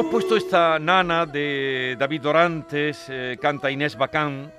Hemos puesto esta nana de David Dorantes, eh, canta Inés Bacán,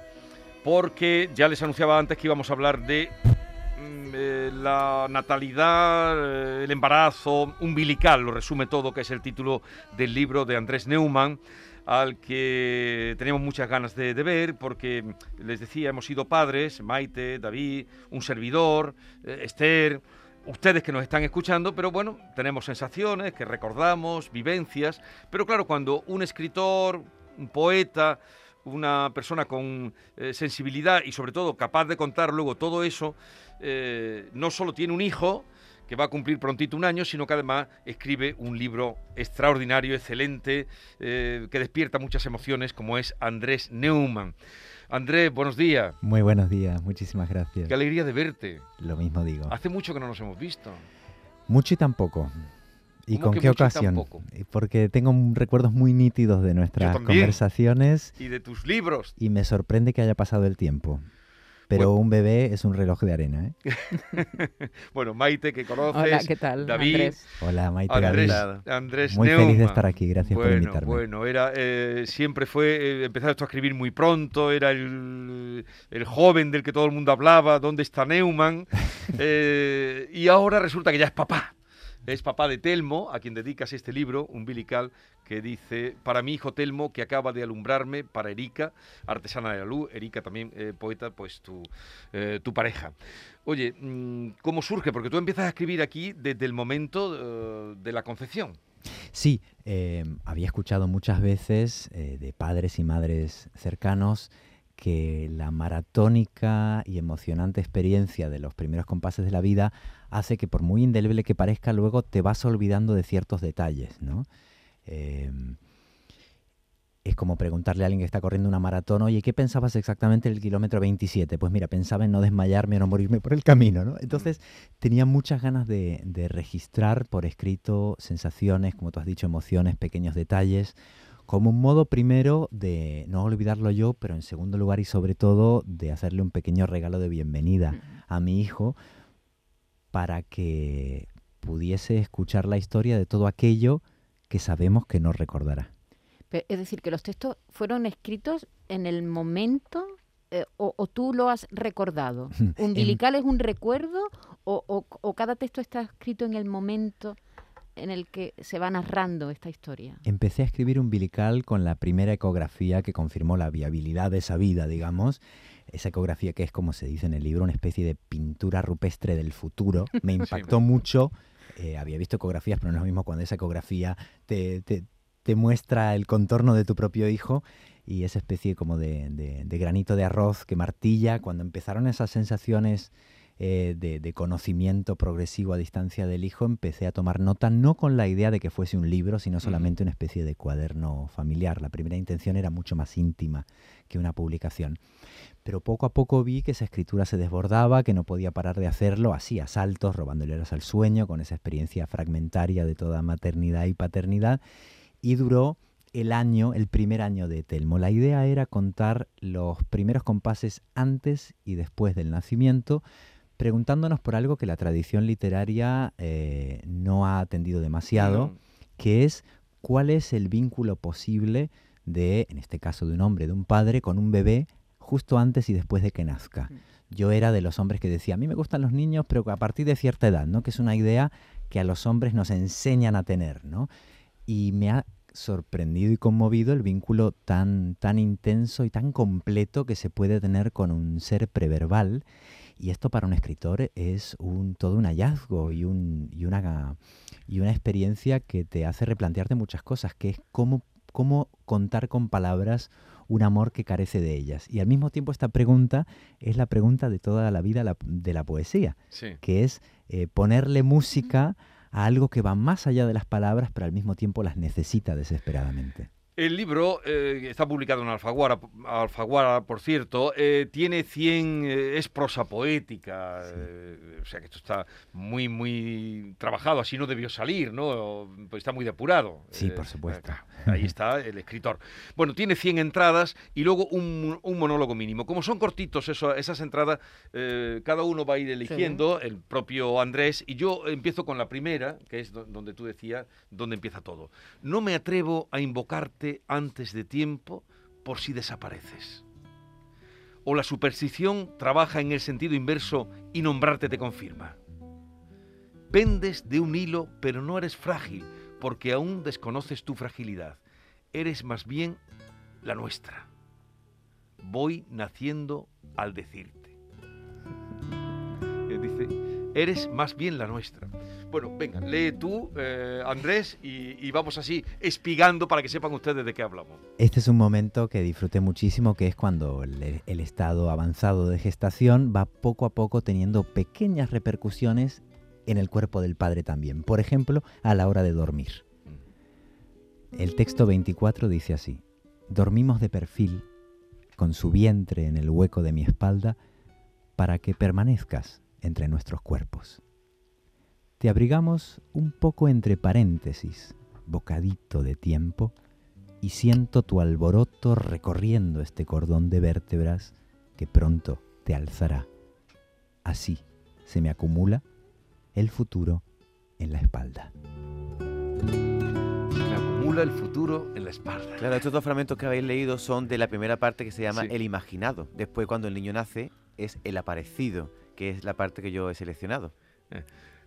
porque ya les anunciaba antes que íbamos a hablar de mm, eh, la natalidad, eh, el embarazo umbilical, lo resume todo, que es el título del libro de Andrés Neumann al que teníamos muchas ganas de, de, ver, porque les decía, hemos sido padres, Maite, David, un servidor, Esther, ustedes que nos están escuchando, pero bueno, tenemos sensaciones que recordamos, vivencias, pero claro, cuando un escritor, un poeta, una persona con eh, sensibilidad y sobre todo capaz de contar luego todo eso, eh, no solo tiene un hijo, que va a cumplir prontito un año, sino que además escribe un libro extraordinario, excelente, eh, que despierta muchas emociones, como es Andrés Neumann. Andrés, buenos días. Muy buenos días, muchísimas gracias. Qué alegría de verte. Lo mismo digo. Hace mucho que no nos hemos visto. Mucho y tampoco. ¿Y con qué ocasión? Porque tengo recuerdos muy nítidos de nuestras conversaciones. Y de tus libros. Y me sorprende que haya pasado el tiempo. Pero un bebé es un reloj de arena, ¿eh? bueno, Maite, que conoces. Hola, ¿qué tal? David. Andrés. Hola, Maite. Andrés, Andrés Muy feliz de estar aquí, gracias bueno, por invitarme. Bueno, era, eh, siempre fue, eh, empezaste a escribir muy pronto, era el, el, joven del que todo el mundo hablaba, ¿dónde está Neumann? Eh, y ahora resulta que ya es papá. Es papá de Telmo, a quien dedicas este libro, umbilical, que dice, para mi hijo Telmo, que acaba de alumbrarme, para Erika, artesana de la luz, Erika también eh, poeta, pues tu, eh, pareja. Oye, mm, ¿cómo surge? Porque tú empiezas a escribir aquí desde el momento uh, de la concepción. Sí, eh, había escuchado muchas veces eh, de padres y madres cercanos que la maratónica y emocionante experiencia de los primeros compases de la vida hace que por muy indeleble que parezca, luego te vas olvidando de ciertos detalles, ¿no? Eh, es como preguntarle a alguien que está corriendo una maratón, oye, ¿qué pensabas exactamente del kilómetro 27? Pues mira, pensaba en no desmayarme o no morirme por el camino, ¿no? Entonces tenía muchas ganas de, de registrar por escrito sensaciones, como tú has dicho, emociones, pequeños detalles, como un modo primero de no olvidarlo yo, pero en segundo lugar y sobre todo de hacerle un pequeño regalo de bienvenida a mi hijo para que pudiese escuchar la historia de todo aquello que sabemos que no recordará. Es decir, que los textos fueron escritos en el momento eh, o, o, tú lo has recordado. ¿Umbilical es un recuerdo o, o, o cada texto está escrito en el momento? en el que se va narrando esta historia. Empecé a escribir umbilical con la primera ecografía que confirmó la viabilidad de esa vida, digamos. Esa ecografía que es, como se dice en el libro, una especie de pintura rupestre del futuro. Me impactó sí. mucho. Eh, había visto ecografías, pero no es lo mismo cuando esa ecografía te, te, muestra el contorno de tu propio hijo y esa especie como de, de granito de arroz que martilla. Cuando empezaron esas sensaciones eh, de, conocimiento progresivo a distancia del hijo, empecé a tomar nota, no con la idea de que fuese un libro, sino solamente una especie de cuaderno familiar. La primera intención era mucho más íntima que una publicación. Pero poco a poco vi que esa escritura se desbordaba, que no podía parar de hacerlo, así a saltos, robándole horas al sueño, con esa experiencia fragmentaria de toda maternidad y paternidad, y duró el año, el primer año de Telmo. La idea era contar los primeros compases antes y después del nacimiento, preguntándonos por algo que la tradición literaria eh, no ha atendido demasiado, que es cuál es el vínculo posible de, en este caso de un hombre, de un padre, con un bebé justo antes y después de que nazca. Mm. Yo era de los hombres que decía, a mí me gustan los niños, pero a partir de cierta edad, ¿no? Que es una idea que a los hombres nos enseñan a tener, ¿no? Y me ha sorprendido y conmovido el vínculo tan, tan intenso y tan completo que se puede tener con un ser preverbal y esto para un escritor es un, todo un hallazgo y, un, y, una, y una experiencia que te hace replantearte muchas cosas, que es cómo, cómo contar con palabras un amor que carece de ellas. Y al mismo tiempo esta pregunta es la pregunta de toda la vida de la poesía, que es eh, ponerle música a algo que va más allá de las palabras, pero al mismo tiempo las necesita desesperadamente. El libro eh, está publicado en Alfaguara, Alfaguara por cierto, eh, tiene 100, eh, es prosa poética, o sea que esto está muy, muy trabajado, así no debió salir, ¿no? Pues está muy depurado. Sí, por supuesto. ahí está el escritor. Bueno, tiene 100 entradas y luego un, monólogo mínimo. Como son cortitos eso, esas entradas, cada uno va a ir eligiendo, el propio Andrés, y yo empiezo con la primera, que es donde tú decías, donde empieza todo. No me atrevo a invocarte antes de tiempo por si desapareces. O la superstición trabaja en el sentido inverso y nombrarte te confirma. Pendes de un hilo, pero no eres frágil, porque aún desconoces tu fragilidad. Eres más bien la nuestra. Voy naciendo al decirte. Eres más bien la nuestra. Bueno, venga, lee tú, eh, Andrés, y, vamos así espigando para que sepan ustedes de qué hablamos. Este es un momento que disfruté muchísimo, que es cuando el, el estado avanzado de gestación va poco a poco teniendo pequeñas repercusiones en el cuerpo del padre también. Por ejemplo, a la hora de dormir. El texto 24 dice así, dormimos de perfil, con su vientre en el hueco de mi espalda, para que permanezcas entre nuestros cuerpos. Te abrigamos un poco entre paréntesis, bocadito de tiempo, y siento tu alboroto recorriendo este cordón de vértebras que pronto te alzará. Así se me acumula el futuro en la espalda. Me acumula el futuro en la espalda. Claro, estos dos fragmentos que habéis leído son de la primera parte que se llama El imaginado. Después, cuando el niño nace, es el aparecido, que es la parte que yo he seleccionado. Eh,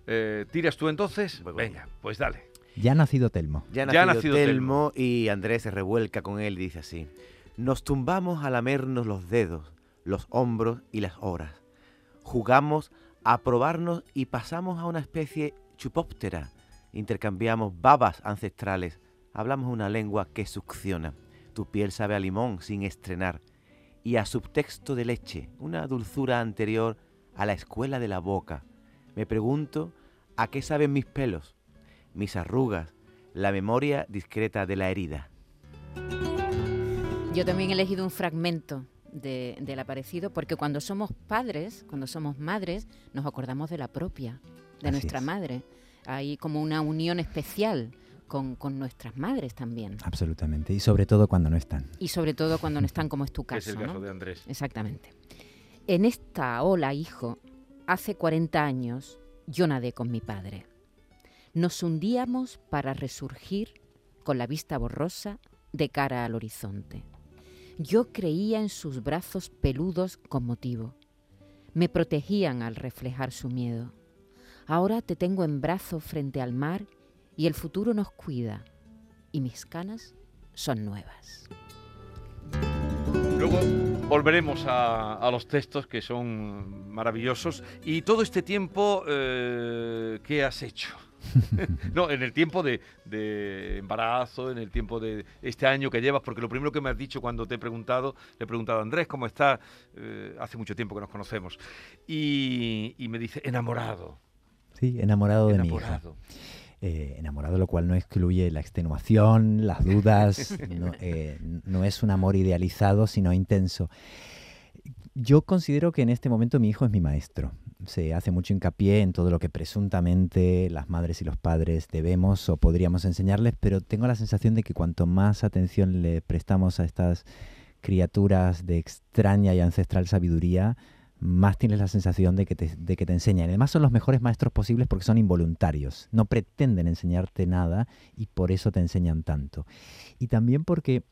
eh, ¿Tiras tú entonces? Venga, pues dale. Ya ha nacido Telmo. Ya ha nacido, Telmo, y Andrés se revuelca con él y dice así. Nos tumbamos a lamernos los dedos, los hombros y las horas. Jugamos a probarnos y pasamos a una especie chupóptera. Intercambiamos babas ancestrales. Hablamos una lengua que succiona. Tu piel sabe a limón sin estrenar. Y a subtexto de leche, una dulzura anterior a la escuela de la boca me pregunto a qué saben mis pelos, mis arrugas, la memoria discreta de la herida. Yo también he elegido un fragmento del aparecido porque cuando somos padres, cuando somos madres, nos acordamos de la propia, de nuestra madre. Hay como una unión especial con, nuestras madres también. Absolutamente, y sobre todo cuando no están. Y sobre todo cuando no están, como es tu caso. Es el caso de Andrés. Exactamente. En esta ola, hijo, Hace 40 años yo nadé con mi padre. Nos hundíamos para resurgir con la vista borrosa de cara al horizonte. Yo creía en sus brazos peludos con motivo. Me protegían al reflejar su miedo. Ahora te tengo en brazos frente al mar y el futuro nos cuida y mis canas son nuevas. Volveremos a, los textos que son maravillosos. Y todo este tiempo, eh, ¿qué has hecho? no, en el tiempo de, de, embarazo, en el tiempo de este año que llevas, porque lo primero que me has dicho cuando te he preguntado, le he preguntado a Andrés cómo está, eh, hace mucho tiempo que nos conocemos, y, me dice, enamorado. Sí, enamorado, de mi hija. Eh, enamorado, lo cual no excluye la extenuación, las dudas, eh, no es un amor idealizado, sino intenso. Yo considero que en este momento mi hijo es mi maestro. Se hace mucho hincapié en todo lo que presuntamente las madres y los padres debemos o podríamos enseñarles, pero tengo la sensación de que cuanto más atención le prestamos a estas criaturas de extraña y ancestral sabiduría, más tienes la sensación de que, te, enseñan. Además son los mejores maestros posibles porque son involuntarios, no pretenden enseñarte nada y por eso te enseñan tanto. Y también porque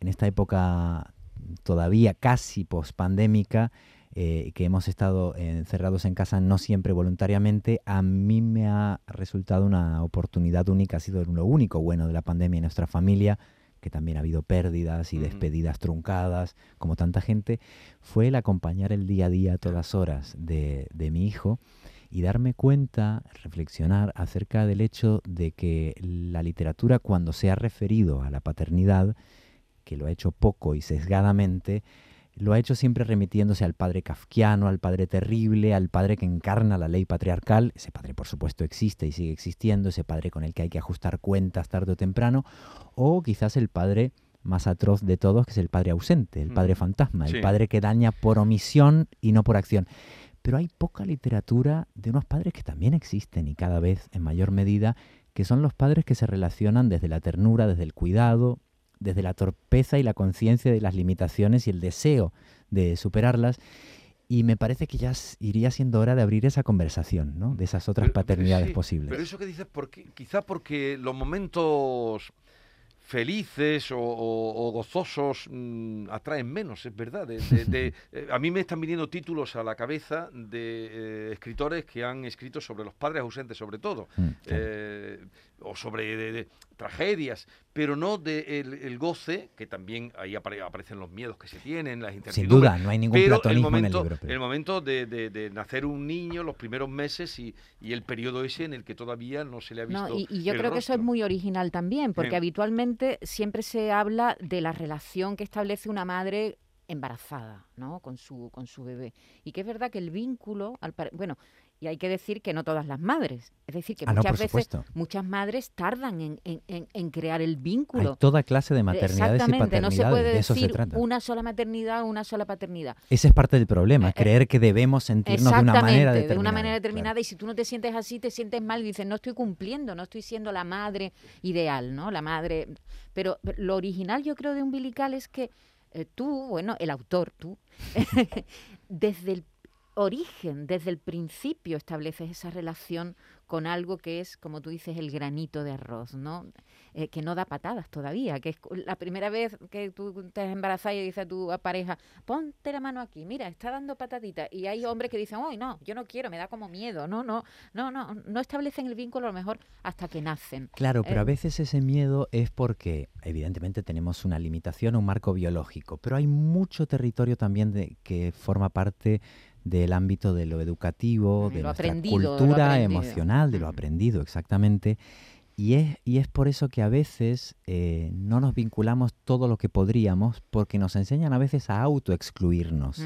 en esta época todavía casi pospandémica, eh, que hemos estado encerrados en casa no siempre voluntariamente, a mí me ha resultado una oportunidad única, ha sido lo único bueno de la pandemia en nuestra familia, que también ha habido pérdidas y despedidas truncadas, como tanta gente, fue el acompañar el día a día a todas horas de, de mi hijo y darme cuenta, reflexionar acerca del hecho de que la literatura cuando se ha referido a la paternidad, que lo ha hecho poco y sesgadamente, lo ha hecho siempre remitiéndose al padre kafkiano, al padre terrible, al padre que encarna la ley patriarcal. Ese padre, por supuesto, existe y sigue existiendo, ese padre con el que hay que ajustar cuentas tarde o temprano, o quizás el padre más atroz de todos, que es el padre ausente, el padre fantasma, el padre que daña por omisión y no por acción. Pero hay poca literatura de unos padres que también existen y cada vez en mayor medida, que son los padres que se relacionan desde la ternura, desde el cuidado, desde la torpeza y la conciencia de las limitaciones y el deseo de superarlas. Y me parece que ya iría siendo hora de abrir esa conversación, ¿no? De esas otras paternidades posibles. Pero eso que dices, porque, quizá porque los momentos felices o, gozosos mm, atraen menos, es verdad. Eh, a mí me están viniendo títulos a la cabeza de eh, escritores que han escrito sobre los padres ausentes, sobre todo, mm, eh, o sobre tragedias, pero no del de el, goce, que también ahí aparecen los miedos que se tienen, las incertidumbres. Sin duda, no hay ningún pero el momento, en el libro. El momento de, nacer un niño, los primeros meses y, el periodo ese en el que todavía no se le ha visto. No, y, yo creo que eso es muy original también, porque habitualmente siempre se habla de la relación que establece una madre embarazada, ¿no? Con su, con su bebé. Y que es verdad que el vínculo, al bueno, y hay que decir que no todas las madres. Es decir, que ah, muchas veces muchas madres tardan en, en, en, crear el vínculo. Hay toda clase de maternidades y paternidades. No se puede de eso decir se trata. una sola maternidad, una sola paternidad. Ese es parte del problema, eh, eh, creer que debemos sentirnos de una manera determinada. de una manera determinada. Y si tú no te sientes así, te sientes mal y dices, no estoy cumpliendo, no estoy siendo la madre ideal, ¿no? La madre... Pero lo original yo creo de Umbilical es que eh, tú, bueno, el autor, tú, desde el origen, desde el principio estableces esa relación con algo que es, como tú dices, el granito de arroz, ¿no? Eh, que no da patadas todavía, que es la primera vez que tú te has embarazado y dices a tu pareja, ponte la mano aquí, mira, está dando pataditas. Y hay hombres que dicen, uy, no, yo no quiero, me da como miedo. No, no, no, no, no establecen el vínculo a lo mejor hasta que nacen. Claro, pero a eh, veces ese miedo es porque, evidentemente, tenemos una limitación, un marco biológico, pero hay mucho territorio también de, que forma parte del ámbito de lo educativo, de, nuestra cultura emocional, de lo aprendido, exactamente. Y es, y es por eso que a veces eh, no nos vinculamos todo lo que podríamos, porque nos enseñan a veces a autoexcluirnos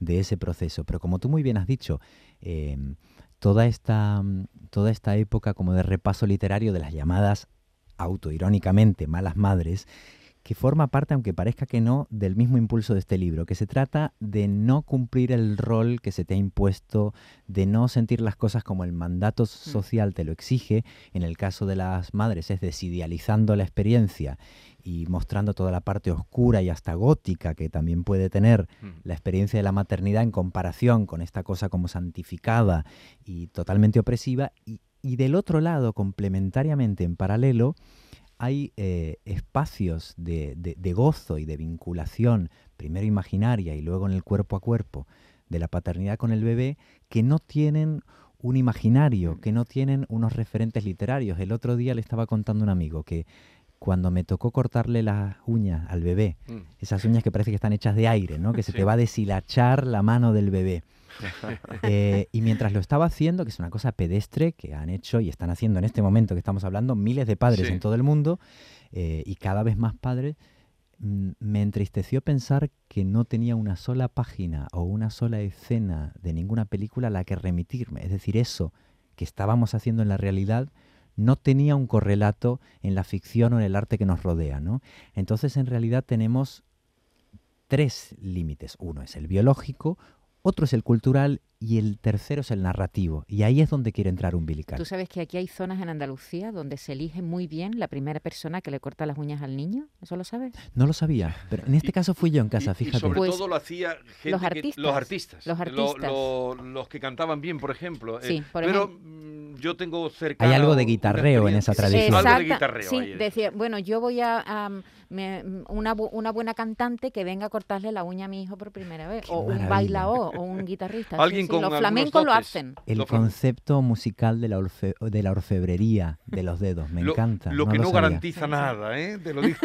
de ese proceso. Pero como tú muy bien has dicho, em, toda, esta, toda esta época como de repaso literario de las llamadas autoirónicamente malas madres, que forma parte, aunque parezca que no, del mismo impulso de este libro, que se trata de no cumplir el rol que se te ha impuesto, de no sentir las cosas como el mandato mm. social te lo exige, en el caso de las madres es desidealizando la experiencia y mostrando toda la parte oscura y hasta gótica que también puede tener mm. la experiencia de la maternidad en comparación con esta cosa como santificada y totalmente opresiva, y, y del otro lado, complementariamente en paralelo, hay eh, espacios de, gozo y de vinculación, primero imaginaria y luego en el cuerpo a cuerpo, de la paternidad con el bebé, que no tienen un imaginario, que no tienen unos referentes literarios. El otro día le estaba contando un amigo que cuando me tocó cortarle las uñas al bebé, mm. esas uñas que parece que están hechas de aire, ¿no? que se te va a deshilachar la mano del bebé. Eh, y mientras lo estaba haciendo, que es una cosa pedestre que han hecho y están haciendo en este momento que estamos hablando miles de padres Sí. en todo el mundo eh, y cada vez más padres, mm, me entristeció pensar que no tenía una sola página o una sola escena de ninguna película a la que remitirme. Es decir, eso que estábamos haciendo en la realidad no tenía un correlato en la ficción o en el arte que nos rodea, ¿no? Entonces, en realidad tenemos tres límites. Uno es el biológico, otro es el cultural y el tercero es el narrativo. Y ahí es donde quiere entrar umbilical. Tú sabes que aquí hay zonas en Andalucía donde se elige muy bien la primera persona que le corta las uñas al niño. ¿Eso lo sabes? No lo sabía, pero en este Y- caso fui yo en casa, Y- fíjate. Y sobre Pues, todo lo hacía gente los que- artistas, los artistas. los lo- artistas. lo- los que cantaban bien, por ejemplo. eh, Sí, por pero ejemplo. Yo tengo cerca. Hay algo de guitarreo en esa tradición. Algo de Exacta- guitarreo. Sí, ahí. decía, bueno, yo voy a, a, me- una, una buena cantante que venga a cortarle la uña a mi hijo por primera vez, Qué o un maravilla. bailaor, o un guitarrista. sí, Alguien sí, con Los algunos flamencos lo hacen. El Lo fue- concepto musical de la, orfe- de la orfebrería de los dedos, me lo, encanta. Lo que no lo sabía. garantiza Sí, sí. nada, ¿eh? Te lo digo.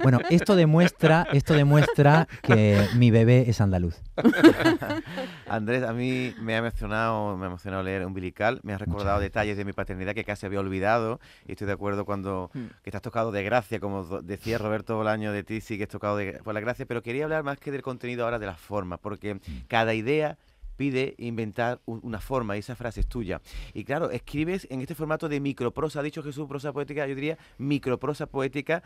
Bueno, esto demuestra, esto demuestra que mi bebé es andaluz. Andrés, a mí me ha emocionado, me ha emocionado leer Umbilical, me ha recordado detalles de mi paternidad que casi había olvidado. Y estoy de acuerdo cuando Mm. que estás tocado de gracia, como decía Roberto Bolaño de ti, sí que es tocado de, por la gracia, pero quería hablar más que del contenido ahora de la forma, porque cada idea pide inventar una forma y esa frase es tuya. Y claro, escribes en este formato de microprosa, ha dicho Jesús, prosa poética, yo diría microprosa poética,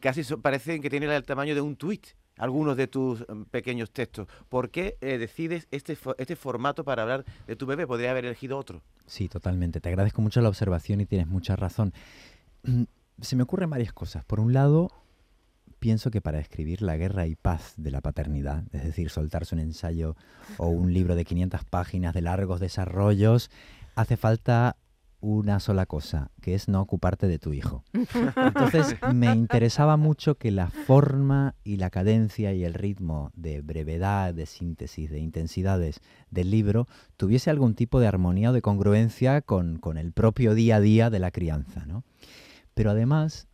casi so- parece que tiene el tamaño de un tuit algunos de tus mm, pequeños textos. ¿Por qué eh, decides este, este formato para hablar de tu bebé? Podría haber elegido otro. Sí, totalmente. Te agradezco mucho la observación y tienes mucha razón. Se me ocurren varias cosas. Por un lado, pienso que para escribir la guerra y paz de la paternidad, es decir, soltarse un ensayo o un libro de 500 páginas de largos desarrollos, hace falta una sola cosa, que es no ocuparte de tu hijo. Entonces, me interesaba mucho que la forma y la cadencia y el ritmo de brevedad, de síntesis, de intensidades del libro tuviese algún tipo de armonía o de congruencia con, con el propio día a día de la crianza. ¿no? Pero además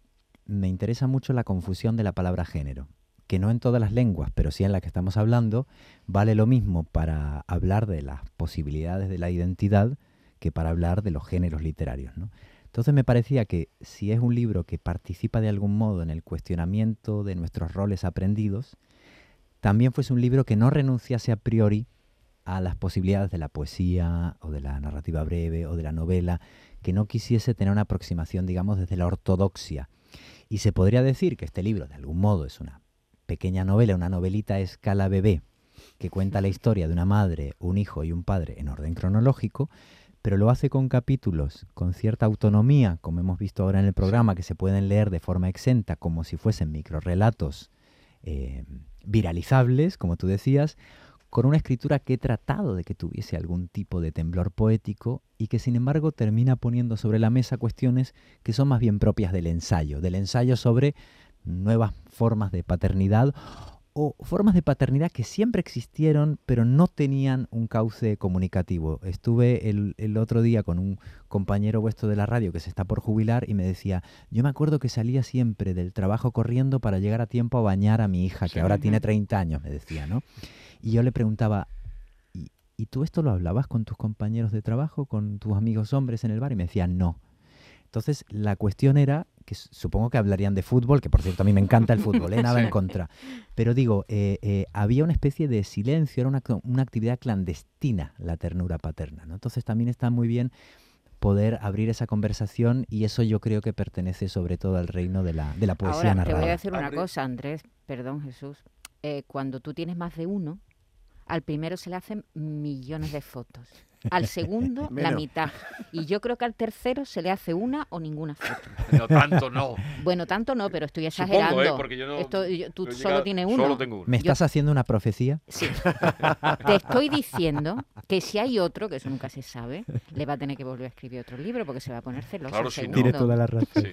me interesa mucho la confusión de la palabra género, que no en todas las lenguas, pero sí en la que estamos hablando, vale lo mismo para hablar de las posibilidades de la identidad que para hablar de los géneros literarios. ¿no? Entonces me parecía que si es un libro que participa de algún modo en el cuestionamiento de nuestros roles aprendidos, también fuese un libro que no renunciase a priori a las posibilidades de la poesía o de la narrativa breve o de la novela, que no quisiese tener una aproximación, digamos, desde la ortodoxia. Y se podría decir que este libro, de algún modo, es una pequeña novela, una novelita a escala bebé, que cuenta la historia de una madre, un hijo y un padre en orden cronológico, pero lo hace con capítulos, con cierta autonomía, como hemos visto ahora en el programa, que se pueden leer de forma exenta, como si fuesen microrelatos eh, viralizables, como tú decías, con una escritura que he tratado de que tuviese algún tipo de temblor poético y que sin embargo termina poniendo sobre la mesa cuestiones que son más bien propias del ensayo, del ensayo sobre nuevas formas de paternidad o formas de paternidad que siempre existieron pero no tenían un cauce comunicativo. Estuve el, el otro día con un compañero vuestro de la radio que se está por jubilar y me decía, yo me acuerdo que salía siempre del trabajo corriendo para llegar a tiempo a bañar a mi hija, que Sí. ahora tiene Ujú. 30 años, me decía, ¿no? Y yo le preguntaba, ¿y, y tú esto lo hablabas con tus compañeros de trabajo, con tus amigos hombres en el bar? Y me decía, no. Entonces, la cuestión era, que supongo que hablarían de fútbol, que por cierto a mí me encanta el fútbol, ¿eh? nada en contra. Pero digo, eh, eh, había una especie de silencio, era una, una actividad clandestina la ternura paterna. ¿no? Entonces también está muy bien poder abrir esa conversación y eso yo creo que pertenece sobre todo al reino de la, de la poesía Ahora, te narrada. voy a decir una cosa, Andrés, perdón, Jesús. Eh, cuando tú tienes más de uno, al primero se le hacen millones de fotos. Al segundo, la mitad. Y yo creo que al tercero se le hace una o ninguna foto. No tanto, no. Bueno, tanto no, pero estoy Supongo, exagerando. ¿eh? Porque yo no. Esto- yo- tú solo tienes uno. Solo tengo uno. ¿Me estás haciendo una profecía? Sí. Te estoy diciendo que si hay otro, que eso nunca se sabe, le va a tener que volver a escribir otro libro porque se va a poner celoso. Claro, si no. Tiene toda la razón. Sí.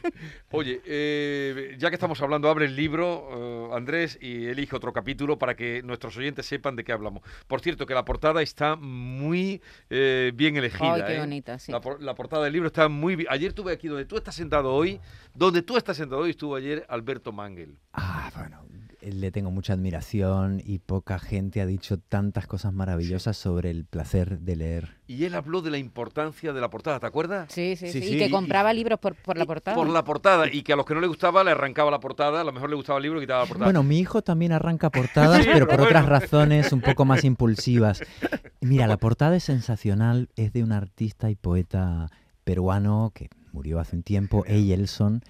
Oye, eh, ya que estamos hablando, abre el libro, eh, Andrés, y elige otro capítulo para que nuestros oyentes sepan de qué hablamos. Por cierto, que la portada está muy eh, bien elegida. Ay, qué ¿eh? bonita, sí. La, por- la portada del libro está muy bien. Ayer estuve aquí donde tú estás sentado hoy, donde tú estás sentado hoy, estuvo ayer Alberto Mangel. Ah, bueno. le tengo mucha admiración y poca gente ha dicho tantas cosas maravillosas sobre el placer de leer. Y él habló de la importancia de la portada, ¿te acuerdas? Sí, sí, sí. Sí, Y que y- compraba libros por, por la portada. Por la portada. Y que a los que no le gustaba le arrancaba la portada, a lo mejor le gustaba el libro y quitaba la portada. Bueno, mi hijo también arranca portadas, Sí, pero por otras razones un poco más impulsivas. Mira, la portada es sensacional, es de un artista y poeta peruano que murió hace un tiempo, Eyelson,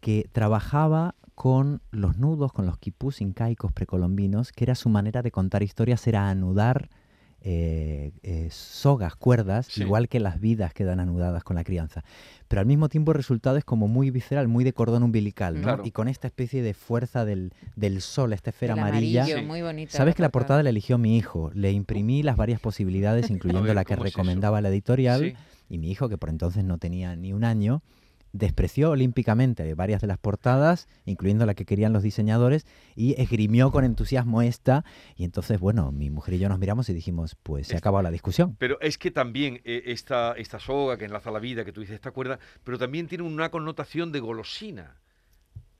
que trabajaba con los nudos, con los quipús incaicos precolombinos, que era su manera de contar historias, era anudar eh, eh, sogas, cuerdas, Sí. igual que las vidas quedan anudadas con la crianza. Pero al mismo tiempo el resultado es como muy visceral, muy de cordón umbilical, ¿no? Claro. Y con esta especie de fuerza del, del sol, esta esfera El amarilla. amarillo, Sí. muy bonita. Sabes que la portada la eligió mi hijo. Le imprimí las varias posibilidades, incluyendo ver, la que recomendaba la editorial. Sí. Y mi hijo, que por entonces no tenía ni un año, despreció olímpicamente varias de las portadas, incluyendo la que querían los diseñadores, y esgrimió con entusiasmo esta. Y entonces, bueno, mi mujer y yo nos miramos y dijimos, pues se ha acabado la discusión. Pero es que también eh, esta, esta soga que enlaza la vida, que tú dices, esta cuerda, pero también tiene una connotación de golosina.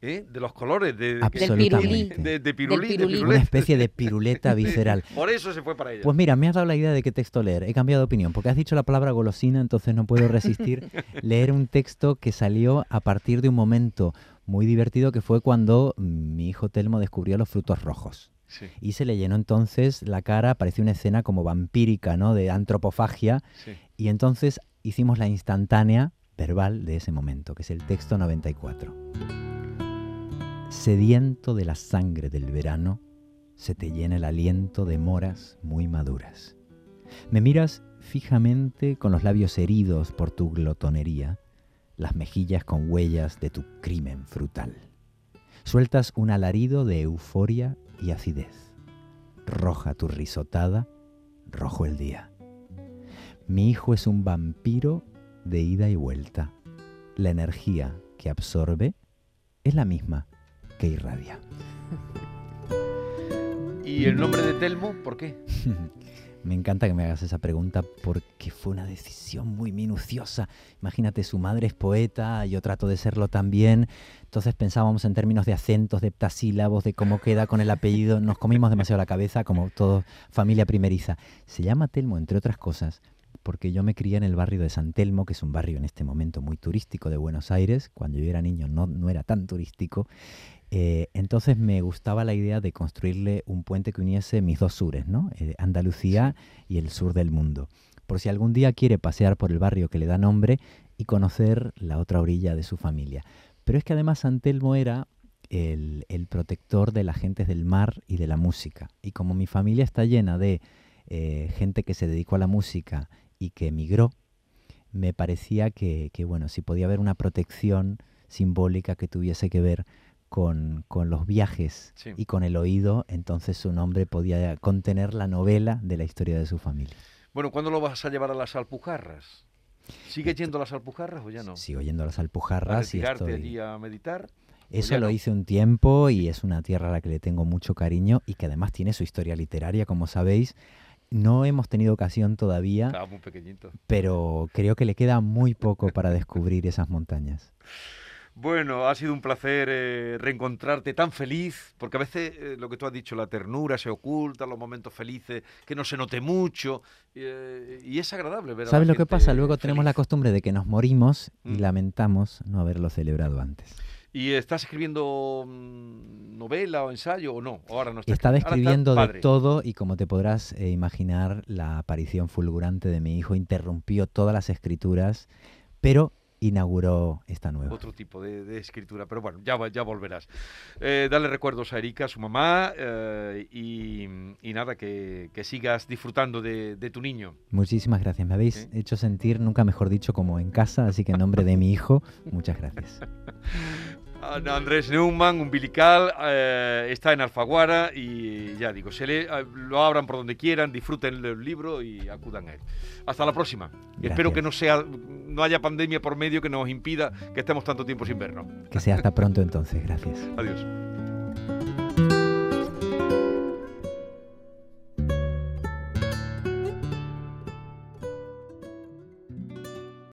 ¿Eh? De los colores, de, Absolutamente. de, de pirulí, de pirulí. Una especie de piruleta visceral. Por eso se fue para ella. Pues mira, me has dado la idea de qué texto leer. He cambiado de opinión, porque has dicho la palabra golosina, entonces no puedo resistir leer un texto que salió a partir de un momento muy divertido que fue cuando mi hijo Telmo descubrió los frutos rojos. Sí, Y se le llenó entonces la cara, parecía una escena como vampírica, ¿no? De antropofagia. sí. Y entonces hicimos la instantánea verbal de ese momento, que es el texto 94. Sediento de la sangre del verano, se te llena el aliento de moras muy maduras. Me miras fijamente con los labios heridos por tu glotonería, las mejillas con huellas de tu crimen frutal. Sueltas un alarido de euforia y acidez. Roja tu risotada, rojo el día. Mi hijo es un vampiro de ida y vuelta. La energía que absorbe es la misma que irradia. ¿Y el nombre de Telmo? ¿Por qué? Me encanta que me hagas esa pregunta porque fue una decisión muy minuciosa. Imagínate, su madre es poeta, yo trato de serlo también. Entonces pensábamos en términos de acentos, de heptasílabos, de cómo queda con el apellido. Nos comimos demasiado la cabeza, como todo familia primeriza. Se llama Telmo, entre otras cosas, porque yo me crié en el barrio de San Telmo, que es un barrio en este momento muy turístico de Buenos Aires. Cuando yo era niño no, no era tan turístico. Eh, entonces me gustaba la idea de construirle un puente que uniese mis dos sures, ¿no? Eh, Andalucía y el sur del mundo. Por si algún día quiere pasear por el barrio que le da nombre y conocer la otra orilla de su familia. Pero es que además San Telmo era el, el protector de las gentes del mar y de la música. Y como mi familia está llena de eh, gente que se dedicó a la música y que emigró, me parecía que, que, bueno, si podía haber una protección simbólica que tuviese que ver con, con los viajes Sí. y con el oído, entonces su nombre podía contener la novela de la historia de su familia. Bueno, ¿cuándo lo vas a llevar a las Alpujarras? ¿Sigues yendo a las Alpujarras o ya no? Sigo yendo a las ¿A Alpujarras y retirarte estoy... allí a meditar? Eso lo hice un tiempo y es una tierra a la que le tengo mucho cariño y que además tiene su historia literaria, como sabéis. No hemos tenido ocasión todavía, Estaba muy pequeñito. pero creo que le queda muy poco para descubrir esas montañas. Bueno, ha sido un placer eh, reencontrarte tan feliz, porque a veces eh, lo que tú has dicho, la ternura se oculta, los momentos felices, que no se note mucho, eh, y es agradable ver ¿Sabes lo que pasa? Luego tenemos la costumbre de que nos morimos y Mm. lamentamos no haberlo celebrado antes. ¿Y estás escribiendo mm, novela o ensayo o no? ¿O ahora no estás Estaba escribiendo? De todo y como te podrás eh, imaginar, la aparición fulgurante de mi hijo interrumpió todas las escrituras, pero inauguró esta nueva. Otro tipo de, de escritura, pero bueno, ya, ya volverás. Eh, dale recuerdos a Erika, a su mamá, eh, y, y nada, que, que sigas disfrutando de, de tu niño. Muchísimas gracias. Me habéis Sí. hecho sentir, nunca mejor dicho, como en casa, así que en nombre de mi hijo, muchas gracias. Ah, Andrés Neumann, umbilical, eh, está en Alfaguara y ya digo, se le, eh, lo abran por donde quieran, disfruten el libro y acudan a él. Hasta la próxima. Espero que no sea, no haya pandemia por medio que nos impida que estemos tanto tiempo sin vernos. Que sea hasta pronto entonces. Gracias. Adiós.